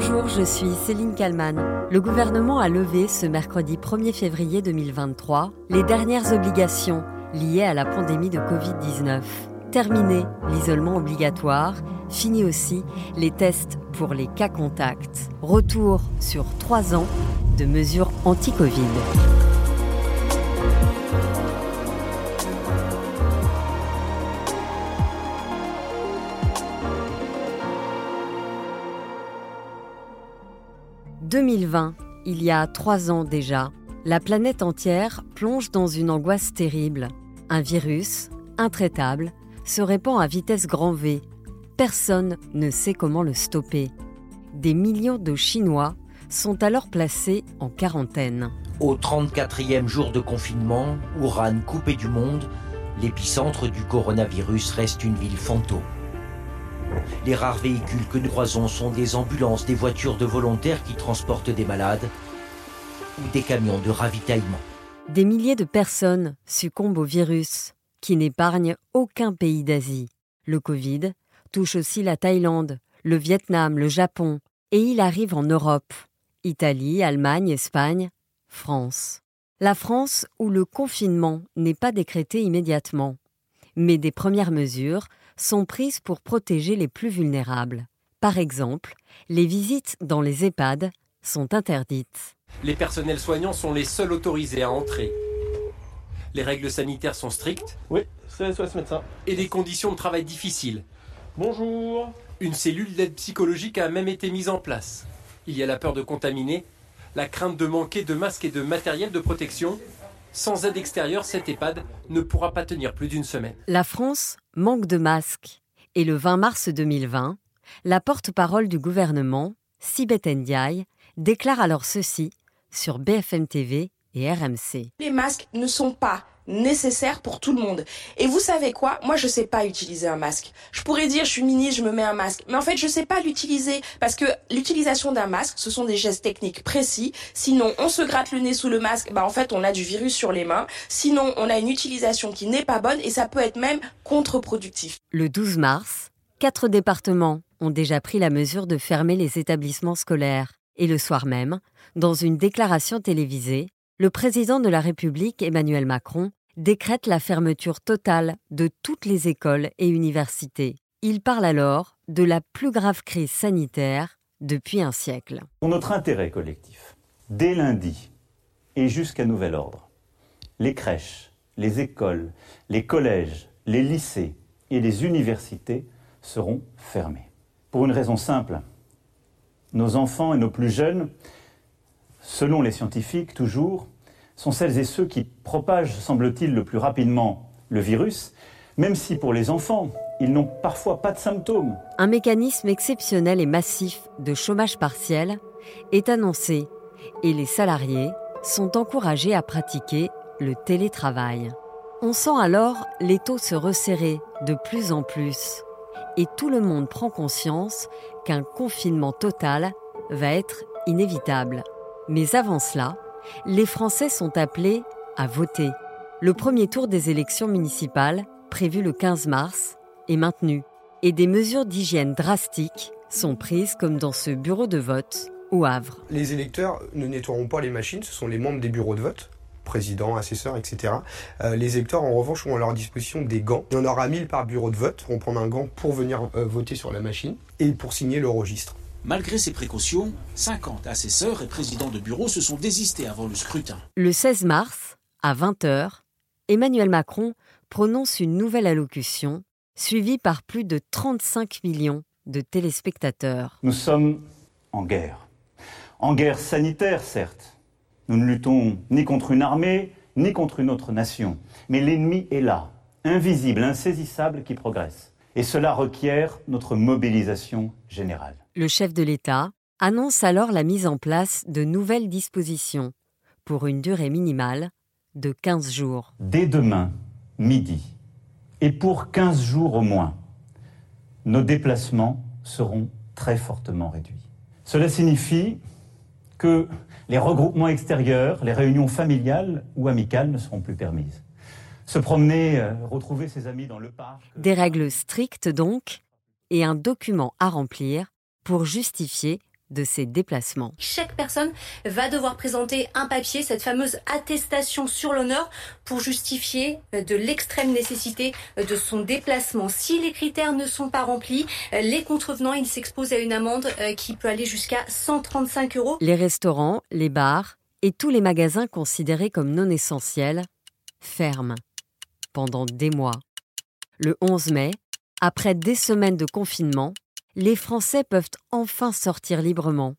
Bonjour, je suis Céline Kalman. Le gouvernement a levé ce mercredi 1er février 2023 les dernières obligations liées à la pandémie de Covid-19. Terminé l'isolement obligatoire, fini aussi les tests pour les cas contacts. Retour sur trois ans de mesures anti-Covid. « 2020, il y a trois ans déjà, la planète entière plonge dans une angoisse terrible. Un virus, intraitable, se répand à vitesse grand V. Personne ne sait comment le stopper. Des millions de Chinois sont alors placés en quarantaine. Au 34e jour de confinement, Wuhan coupé du monde, l'épicentre du coronavirus reste une ville fantôme. Les rares véhicules que nous croisons sont des ambulances, des voitures de volontaires qui transportent des malades ou des camions de ravitaillement. Des milliers de personnes succombent au virus qui n'épargne aucun pays d'Asie. Le Covid touche aussi la Thaïlande, le Vietnam, le Japon, et il arrive en Europe. Italie, Allemagne, Espagne, France. La France où le confinement n'est pas décrété immédiatement, mais des premières mesures sont prises pour protéger les plus vulnérables. Par exemple, les visites dans les EHPAD sont interdites. Les personnels soignants sont les seuls autorisés à entrer. Les règles sanitaires sont strictes. Oui, c'est ce médecin. Et les conditions de travail difficiles. Bonjour. Une cellule d'aide psychologique a même été mise en place. Il y a la peur de contaminer, la crainte de manquer de masques et de matériel de protection. Sans aide extérieure, cette EHPAD ne pourra pas tenir plus d'une semaine. La France manque de masques. Et le 20 mars 2020, la porte-parole du gouvernement, Sibeth Ndiaye, déclare alors ceci sur BFM TV et RMC. Les masques ne sont pas nécessaires pour tout le monde. Et vous savez quoi? Moi, je sais pas utiliser un masque. Je pourrais dire, je suis ministre, je me mets un masque. Mais en fait, je sais pas l'utiliser. Parce que l'utilisation d'un masque, ce sont des gestes techniques précis. Sinon, on se gratte le nez sous le masque. Bah, en fait, on a du virus sur les mains. Sinon, on a une utilisation qui n'est pas bonne et ça peut être même contre-productif. Le 12 mars, quatre départements ont déjà pris la mesure de fermer les établissements scolaires. Et le soir même, dans une déclaration télévisée, le président de la République, Emmanuel Macron, décrète la fermeture totale de toutes les écoles et universités. Il parle alors de la plus grave crise sanitaire depuis un siècle. Pour notre intérêt collectif, dès lundi et jusqu'à nouvel ordre, les crèches, les écoles, les collèges, les lycées et les universités seront fermés. Pour une raison simple, nos enfants et nos plus jeunes selon les scientifiques toujours, sont celles et ceux qui propagent, semble-t-il, le plus rapidement le virus, même si pour les enfants, ils n'ont parfois pas de symptômes. Un mécanisme exceptionnel et massif de chômage partiel est annoncé et les salariés sont encouragés à pratiquer le télétravail. On sent alors les taux se resserrer de plus en plus et tout le monde prend conscience qu'un confinement total va être inévitable. Mais avant cela, les Français sont appelés à voter. Le premier tour des élections municipales, prévu le 15 mars, est maintenu et des mesures d'hygiène drastiques sont prises comme dans ce bureau de vote au Havre. Les électeurs ne nettoieront pas les machines, ce sont les membres des bureaux de vote président, assesseur, etc. Euh, les électeurs, en revanche, ont à leur disposition des gants. Il y en aura 1000 par bureau de vote. On prend un gant pour venir euh, voter sur la machine et pour signer le registre. Malgré ces précautions, 50 assesseurs et présidents de bureau se sont désistés avant le scrutin. Le 16 mars, à 20h, Emmanuel Macron prononce une nouvelle allocution, suivie par plus de 35 millions de téléspectateurs. Nous sommes en guerre. En guerre sanitaire, certes. Nous ne luttons ni contre une armée, ni contre une autre nation. Mais l'ennemi est là, invisible, insaisissable, qui progresse. Et cela requiert notre mobilisation générale. Le chef de l'État annonce alors la mise en place de nouvelles dispositions pour une durée minimale de 15 jours. Dès demain, midi, et pour 15 jours au moins, nos déplacements seront très fortement réduits. Cela signifie que les regroupements extérieurs, les réunions familiales ou amicales ne seront plus permises. Se promener, euh, retrouver ses amis dans le parc. Des règles strictes donc, et un document à remplir pour justifier de ses déplacements. Chaque personne va devoir présenter un papier, cette fameuse attestation sur l'honneur, pour justifier euh, de l'extrême nécessité euh, de son déplacement. Si les critères ne sont pas remplis, les contrevenants, ils s'exposent à une amende qui peut aller jusqu'à 135 euros. Les restaurants, les bars et tous les magasins considérés comme non essentiels ferment pendant des mois. Le 11 mai, après des semaines de confinement, les Français peuvent enfin sortir librement.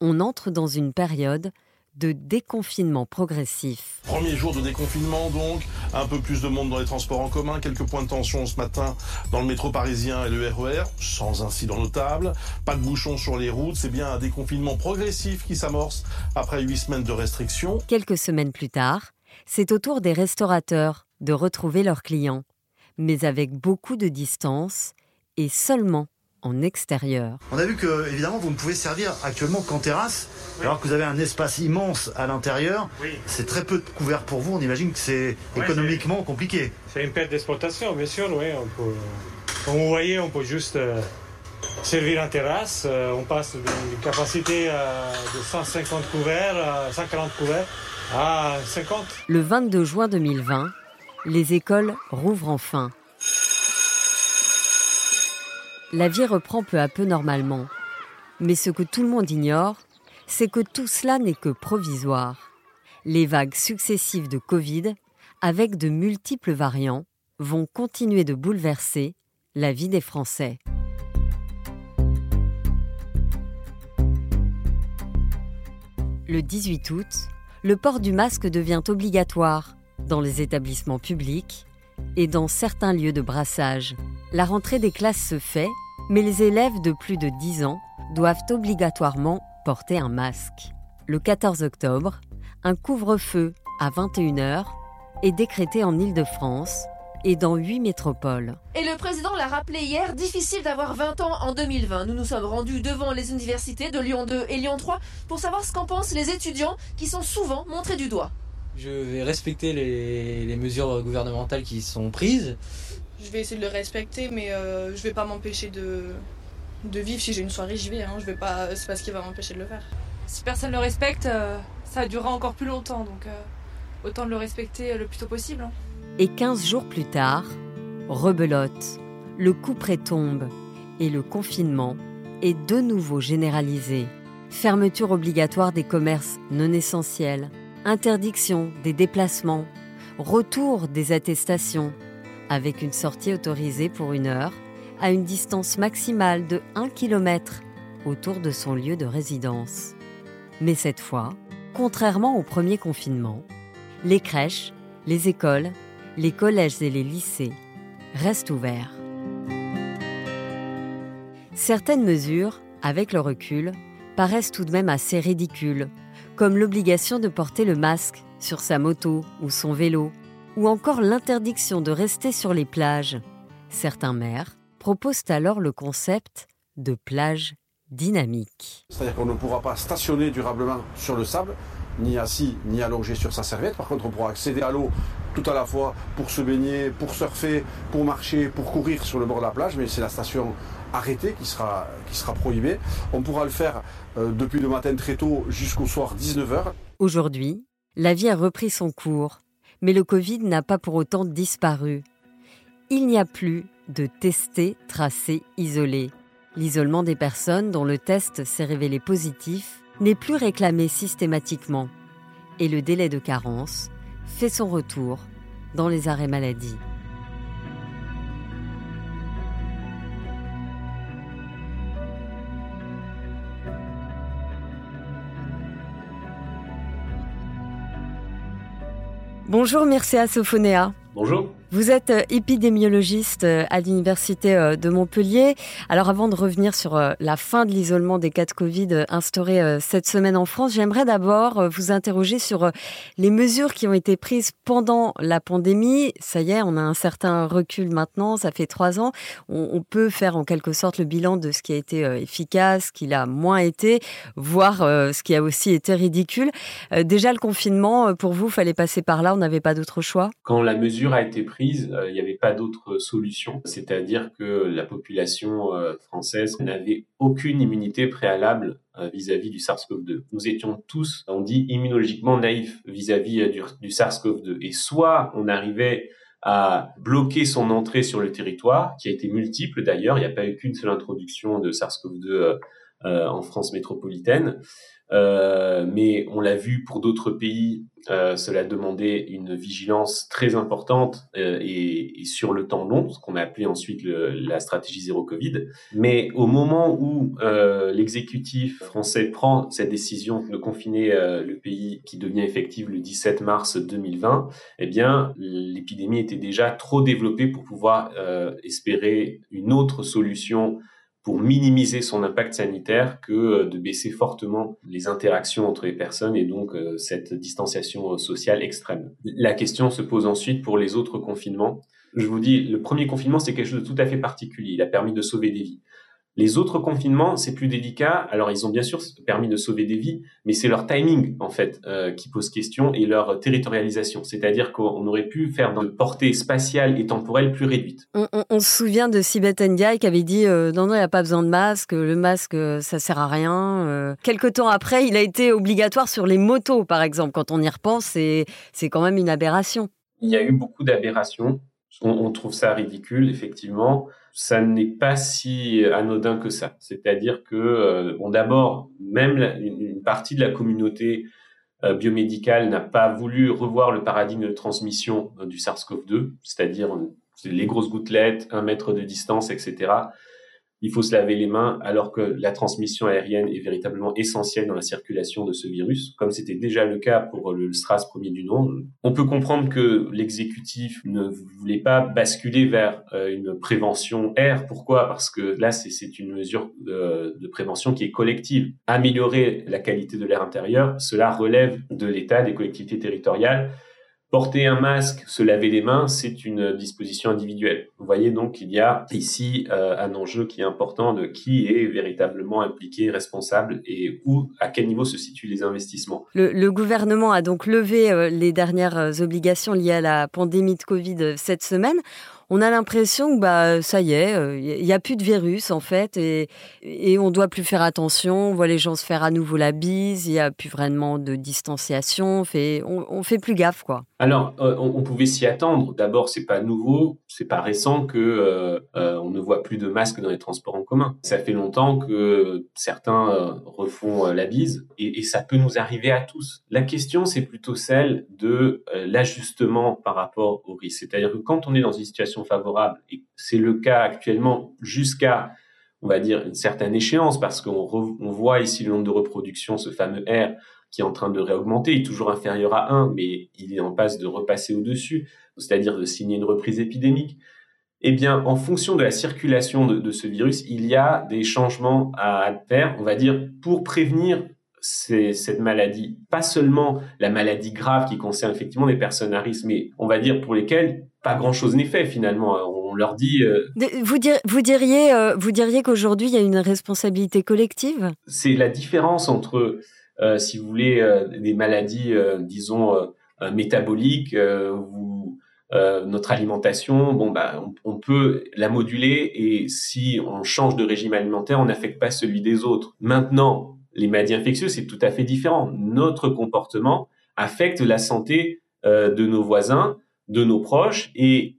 On entre dans une période de déconfinement progressif. Premier jour de déconfinement donc, un peu plus de monde dans les transports en commun, quelques points de tension ce matin dans le métro parisien et le RER, e sans incident notable, pas de bouchons sur les routes, c'est bien un déconfinement progressif qui s'amorce après huit semaines de restrictions. Quelques semaines plus tard, c'est au tour des restaurateurs de retrouver leurs clients, mais avec beaucoup de distance et seulement en extérieur. On a vu que, évidemment, vous ne pouvez servir actuellement qu'en terrasse, alors que vous avez un espace immense à l'intérieur. C'est très peu de couvert pour vous. On imagine que c'est économiquement compliqué. C'est une perte d'exploitation, bien sûr. Oui, on peut, comme vous voyez, on peut juste euh, servir en terrasse. Euh, on passe d'une capacité euh, de 150 couverts à 140 couverts à 50. Le 22 juin 2020, les écoles rouvrent enfin la vie reprend peu à peu normalement. Mais ce que tout le monde ignore, c'est que tout cela n'est que provisoire. Les vagues successives de Covid, avec de multiples variants, vont continuer de bouleverser la vie des Français. Le 18 août, le port du masque devient obligatoire dans les établissements publics et dans certains lieux de brassage. La rentrée des classes se fait mais les élèves de plus de 10 ans doivent obligatoirement porter un masque. Le 14 octobre, un couvre-feu à 21h est décrété en Île-de-France et dans 8 métropoles. Et le président l'a rappelé hier, difficile d'avoir 20 ans en 2020. Nous nous sommes rendus devant les universités de Lyon 2 et Lyon 3 pour savoir ce qu'en pensent les étudiants qui sont souvent montrés du doigt. Je vais respecter les, les mesures gouvernementales qui sont prises je vais essayer de le respecter, mais euh, je vais pas m'empêcher de, de vivre. Si j'ai une soirée, j'y vais. Hein. Je vais pas, c'est pas ce qui va m'empêcher de le faire. Si personne le respecte, euh, ça durera encore plus longtemps, donc euh, autant le respecter le plus tôt possible. Hein. Et 15 jours plus tard, rebelote, le coup près tombe et le confinement est de nouveau généralisé. Fermeture obligatoire des commerces non essentiels, interdiction des déplacements, retour des attestations, avec une sortie autorisée pour une heure à une distance maximale de 1 km autour de son lieu de résidence. Mais cette fois, contrairement au premier confinement, les crèches, les écoles, les collèges et les lycées restent ouverts. Certaines mesures, avec le recul, paraissent tout de même assez ridicules, comme l'obligation de porter le masque sur sa moto ou son vélo, ou encore l'interdiction de rester sur les plages. Certains maires proposent alors le concept de plage dynamique. C'est-à-dire qu'on ne pourra pas stationner durablement sur le sable, ni assis, ni allongé sur sa serviette. Par contre, on pourra accéder à l'eau tout à la fois pour se baigner, pour surfer, pour marcher, pour courir sur le bord de la plage, mais c'est la station arrêtée qui sera, prohibée. On pourra le faire euh, depuis le matin très tôt jusqu'au soir 19h. Aujourd'hui, la vie a repris son cours mais le Covid n'a pas pour autant disparu. Il n'y a plus de testés, tracés, isolés. L'isolement des personnes dont le test s'est révélé positif n'est plus réclamé systématiquement et le délai de carence fait son retour dans les arrêts maladie. Bonjour Mircea Sofonea. Bonjour. Vous êtes euh, épidémiologiste euh, à l'Université euh, de Montpellier. Alors avant de revenir sur la fin de l'isolement des cas de Covid instauré cette semaine en France, j'aimerais d'abord vous interroger sur les mesures qui ont été prises pendant la pandémie. Ça y est, on a un certain recul maintenant, ça fait trois ans. On peut faire en quelque sorte le bilan de ce qui a été efficace, ce qui l'a moins été, voire ce qui a aussi été ridicule. Déjà le confinement, pour vous, fallait passer par là, on n'avait pas d'autre choix? Quand la mesure a été prise, crise, il n'y avait pas d'autre solution. C'est-à-dire que la population française n'avait aucune immunité préalable vis-à-vis du SARS-CoV-2. Nous étions tous, on dit, immunologiquement naïfs vis-à-vis du, du SARS-CoV-2. Et soit on arrivait à bloquer son entrée sur le territoire, qui a été multiple d'ailleurs. Il n'y a pas eu qu'une seule introduction de SARS-CoV-2 euh, euh, en France métropolitaine. Euh, mais on l'a vu pour d'autres pays, euh, cela demandait une vigilance très importante euh, et, sur le temps long, ce qu'on a appelé ensuite la stratégie zéro Covid. Mais au moment où euh, l'exécutif français prend cette décision de confiner le pays qui devient effective le 17 mars 2020, eh bien l'épidémie était déjà trop développée pour pouvoir espérer une autre solution pour minimiser son impact sanitaire que euh, de baisser fortement les interactions entre les personnes et donc euh, cette distanciation sociale extrême. La question se pose ensuite pour les autres confinements. Je vous dis, le premier confinement, c'est quelque chose de tout à fait particulier. Il a permis de sauver des vies. Les autres confinements, c'est plus délicat. Alors, ils ont bien sûr permis de sauver des vies, mais c'est leur timing, en fait, euh, qui pose question et leur territorialisation. C'est-à-dire qu'on aurait pu faire une portée spatiale et temporelle plus réduite. On, on, on se souvient de Sibeth Ndiaye qui avait dit euh, non, non, il n'y a pas besoin de masque, le masque, euh, ça sert à rien. Euh. Quelque temps après, il a été obligatoire sur les motos, par exemple. Quand on y repense, c'est quand même une aberration. Il y a eu beaucoup d'aberrations. On, on trouve ça ridicule, effectivement ça n'est pas si anodin que ça. C'est-à-dire que, euh, d'abord, même une, partie de la communauté euh, biomédicale n'a pas voulu revoir le paradigme de transmission euh, du SARS-CoV-2, c'est-à-dire les grosses gouttelettes, un mètre de distance, etc il faut se laver les mains alors que la transmission aérienne est véritablement essentielle dans la circulation de ce virus, comme c'était déjà le cas pour le STRAS premier du nom. On peut comprendre que l'exécutif ne voulait pas basculer vers euh, une prévention air. Pourquoi? Parce que là, c'est une mesure de, de, prévention qui est collective. Améliorer la qualité de l'air intérieur, cela relève de l'État, des collectivités territoriales. Porter un masque, se laver les mains, c'est une disposition individuelle. Vous voyez donc qu'il y a ici euh, un enjeu qui est important de qui est véritablement impliqué, responsable et où, à quel niveau se situent les investissements. Le, gouvernement a donc levé euh, les dernières euh, obligations liées à la pandémie de Covid cette semaine on a l'impression que bah ça y est, il euh, y a plus de virus en fait et, et on doit plus faire attention. On voit les gens se faire à nouveau la bise, il y a plus vraiment de distanciation, on fait on, fait plus gaffe quoi. Alors euh, on, pouvait s'y attendre. D'abord c'est pas nouveau, c'est pas récent que euh, on ne voit plus de masques dans les transports en commun. Ça fait longtemps que certains refont la bise et, et, ça peut nous arriver à tous. La question c'est plutôt celle de l'ajustement par rapport au risque. C'est-à-dire que quand on est dans une situation et c'est le cas actuellement jusqu'à, on va dire, une certaine échéance, parce qu'on on voit ici le nombre de reproductions, ce fameux R qui est en train de réaugmenter, il est toujours inférieur à 1, mais il est en passe de repasser au-dessus, c'est-à-dire de signer une reprise épidémique. Eh bien, en fonction de la circulation de, ce virus, il y a des changements à faire, on va dire, pour prévenir cette maladie. Pas seulement la maladie grave qui concerne effectivement des personnes à risque, mais on va dire pour lesquelles pas grand-chose n'est fait finalement. On leur dit. Euh... Vous, dir vous diriez, euh, vous diriez qu'aujourd'hui il y a une responsabilité collective? C'est la différence entre, euh, si vous voulez, des maladies, disons métaboliques. Vous, notre alimentation, bon bah, on, on, peut la moduler et si on change de régime alimentaire, on n'affecte pas celui des autres. Maintenant, les maladies infectieuses, c'est tout à fait différent. Notre comportement affecte la santé de nos voisins de nos proches et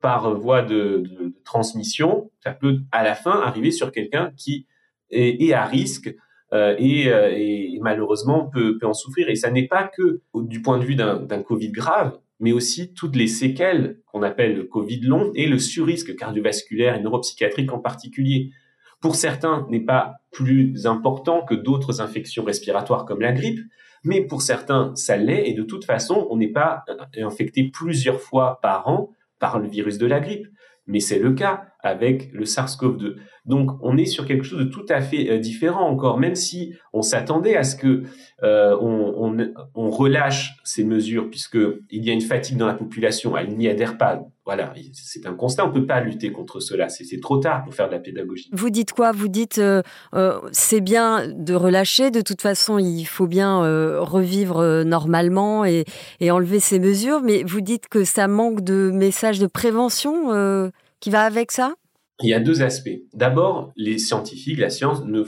par voie de, transmission, ça peut à la fin arriver sur quelqu'un qui est, à risque euh, et, euh, et, malheureusement peut, peut, en souffrir. Et ça n'est pas que du point de vue d'un Covid grave, mais aussi toutes les séquelles qu'on appelle le Covid long et le surrisque cardiovasculaire et neuropsychiatrique en particulier. Pour certains, n'est pas plus important que d'autres infections respiratoires comme la grippe, mais pour certains, ça l'est, et de toute façon, on n'est pas infecté plusieurs fois par an par le virus de la grippe. Mais c'est le cas. Avec le SARS-CoV-2. Donc, on est sur quelque chose de tout à fait euh, différent encore, même si on s'attendait à ce que euh, on, relâche ces mesures, puisque il y a une fatigue dans la population, elle n'y adhère pas. Voilà, c'est un constat, on peut pas lutter contre cela. C'est trop tard pour faire de la pédagogie. Vous dites quoi? Vous dites euh, euh, c'est bien de relâcher. De toute façon, il faut bien revivre normalement et, enlever ces mesures. Mais vous dites que ça manque de messages de prévention qui va avec ça? Il y a deux aspects. D'abord, les scientifiques, la science ne,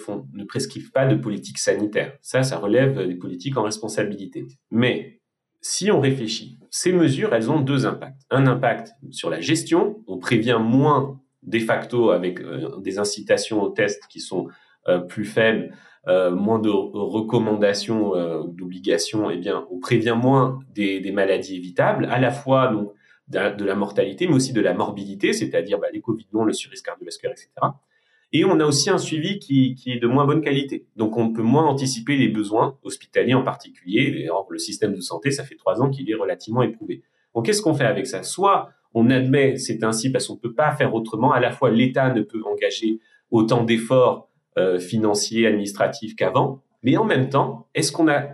prescrivent pas de politique sanitaire. Ça, ça relève des politiques en responsabilité. Mais si on réfléchit, ces mesures, elles ont deux impacts. Un impact sur la gestion, on prévient moins de facto avec euh, des incitations aux tests qui sont euh, plus faibles, euh, moins de recommandations, d'obligations, eh bien, on prévient moins des, des, maladies évitables, à la fois donc de la mortalité, mais aussi de la morbidité, c'est-à-dire bah, les Covid non, le surrisque cardiovasculaire, etc. Et on a aussi un suivi qui, qui, est de moins bonne qualité. Donc on peut moins anticiper les besoins hospitaliers en particulier. Or, le système de santé, ça fait trois ans qu'il est relativement éprouvé. Donc qu'est-ce qu'on fait avec ça? Soit on admet c'est ainsi parce qu'on ne peut pas faire autrement. À la fois l'État ne peut engager autant d'efforts euh, financiers, administratifs qu'avant. Mais en même temps, est-ce qu'on a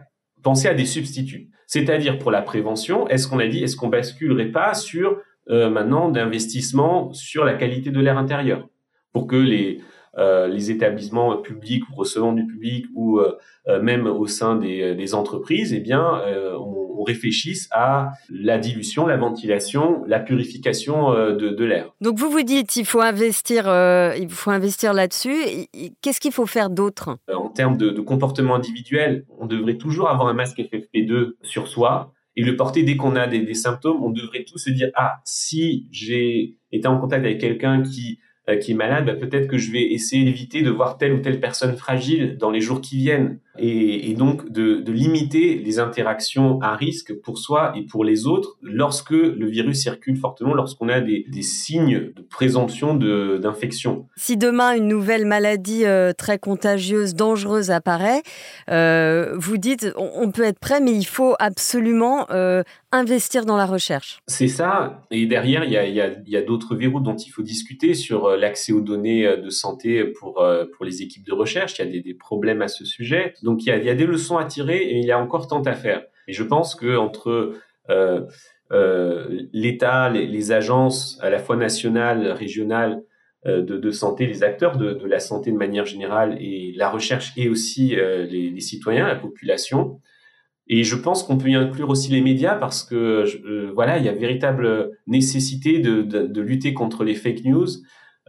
pensé à des substituts? C'est-à-dire pour la prévention, est-ce qu'on a dit, est-ce qu'on basculerait pas sur euh, maintenant d'investissement sur la qualité de l'air intérieur pour que les les établissements publics ou recevant du public ou euh, même au sein des, des entreprises, eh bien, on, on, réfléchisse à la dilution, la ventilation, la purification de, de l'air. Donc vous vous dites, il faut investir, il faut investir là-dessus. Qu'est-ce qu'il faut faire d'autre? En termes de, de comportement individuel, on devrait toujours avoir un masque FFP2 sur soi et le porter dès qu'on a des, des, symptômes. On devrait tous se dire ah si j'ai été en contact avec quelqu'un qui euh, qui est malade, bah, peut-être que je vais essayer d'éviter de voir telle ou telle personne fragile dans les jours qui viennent, et, et donc de, de, limiter les interactions à risque pour soi et pour les autres lorsque le virus circule fortement, lorsqu'on a des, des, signes de présomption d'infection. Si demain une nouvelle maladie euh, très contagieuse, dangereuse apparaît, euh, vous dites on, on, peut être prêt, mais il faut absolument euh, investir dans la recherche. C'est ça. Et derrière, il y a, d'autres verrous dont il faut discuter sur l'accès aux données de santé pour, pour les équipes de recherche. Il y a des, des problèmes à ce sujet. Donc, il y, a, des leçons à tirer et il y a encore tant à faire. Et je pense que entre euh, euh, l'État, les, agences à la fois nationales, régionales euh, de, santé, les acteurs de, la santé de manière générale et la recherche et aussi les, citoyens, la population, et je pense qu'on peut y inclure aussi les médias parce que voilà, il y a véritable nécessité de, de lutter contre les fake news,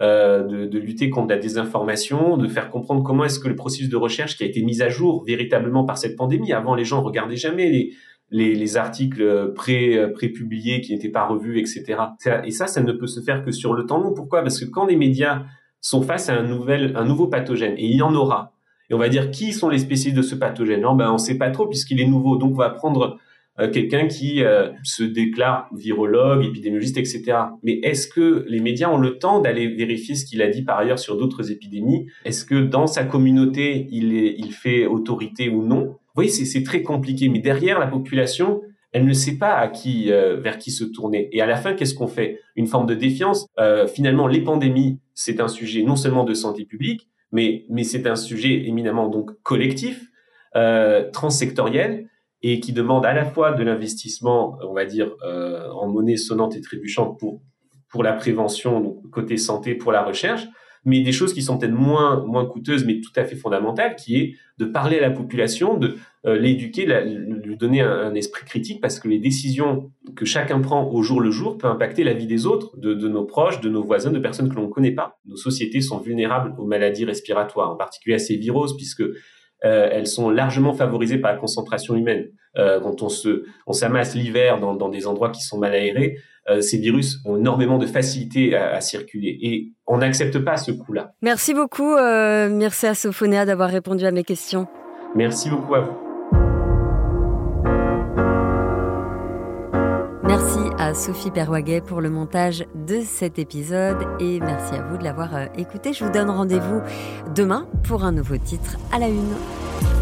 euh, de, de, lutter contre la désinformation, de faire comprendre comment est-ce que le processus de recherche qui a été mis à jour véritablement par cette pandémie. Avant, les gens regardaient jamais les, les, les articles pré, pré-publiés qui n'étaient pas revus, etc. Et ça, ça ne peut se faire que sur le temps long. Pourquoi? Parce que quand les médias sont face à un, nouvel, un nouveau pathogène, et il y en aura, et on va dire qui sont les spécialistes de ce pathogène? Non, ben on sait pas trop puisqu'il est nouveau. Donc on va prendre quelqu'un qui euh, se déclare virologue, épidémiologiste, etc. Mais est-ce que les médias ont le temps d'aller vérifier ce qu'il a dit par ailleurs sur d'autres épidémies? Est-ce que dans sa communauté il, est, il fait autorité ou non? Vous voyez, c'est très compliqué. Mais derrière la population, elle ne sait pas à qui, euh, vers qui se tourner. Et à la fin, qu'est-ce qu'on fait? Une forme de défiance. Euh, finalement, les pandémies, c'est un sujet non seulement de santé publique, mais, mais c'est un sujet éminemment donc collectif, euh, transsectoriel, et qui demande à la fois de l'investissement, on va dire, euh, en monnaie sonnante et trébuchante pour, pour la prévention, donc côté santé, pour la recherche, mais des choses qui sont peut-être moins, moins coûteuses, mais tout à fait fondamentales, qui est de parler à la population, de euh, l'éduquer, lui donner un, esprit critique, parce que les décisions que chacun prend au jour le jour peuvent impacter la vie des autres, de, de nos proches, de nos voisins, de personnes que l'on ne connaît pas. Nos sociétés sont vulnérables aux maladies respiratoires, en particulier à ces viroses, puisque euh, elles sont largement favorisées par la concentration humaine. Euh, quand on se, on s'amasse l'hiver dans, dans, des endroits qui sont mal aérés, euh, ces virus ont énormément de facilité à, à circuler et on n'accepte pas ce coup-là. Merci beaucoup, euh, merci à Sophonéa d'avoir répondu à mes questions. Merci beaucoup à vous. Sophie Perwaguet pour le montage de cet épisode et merci à vous de l'avoir écouté. Je vous donne rendez-vous demain pour un nouveau titre à la une.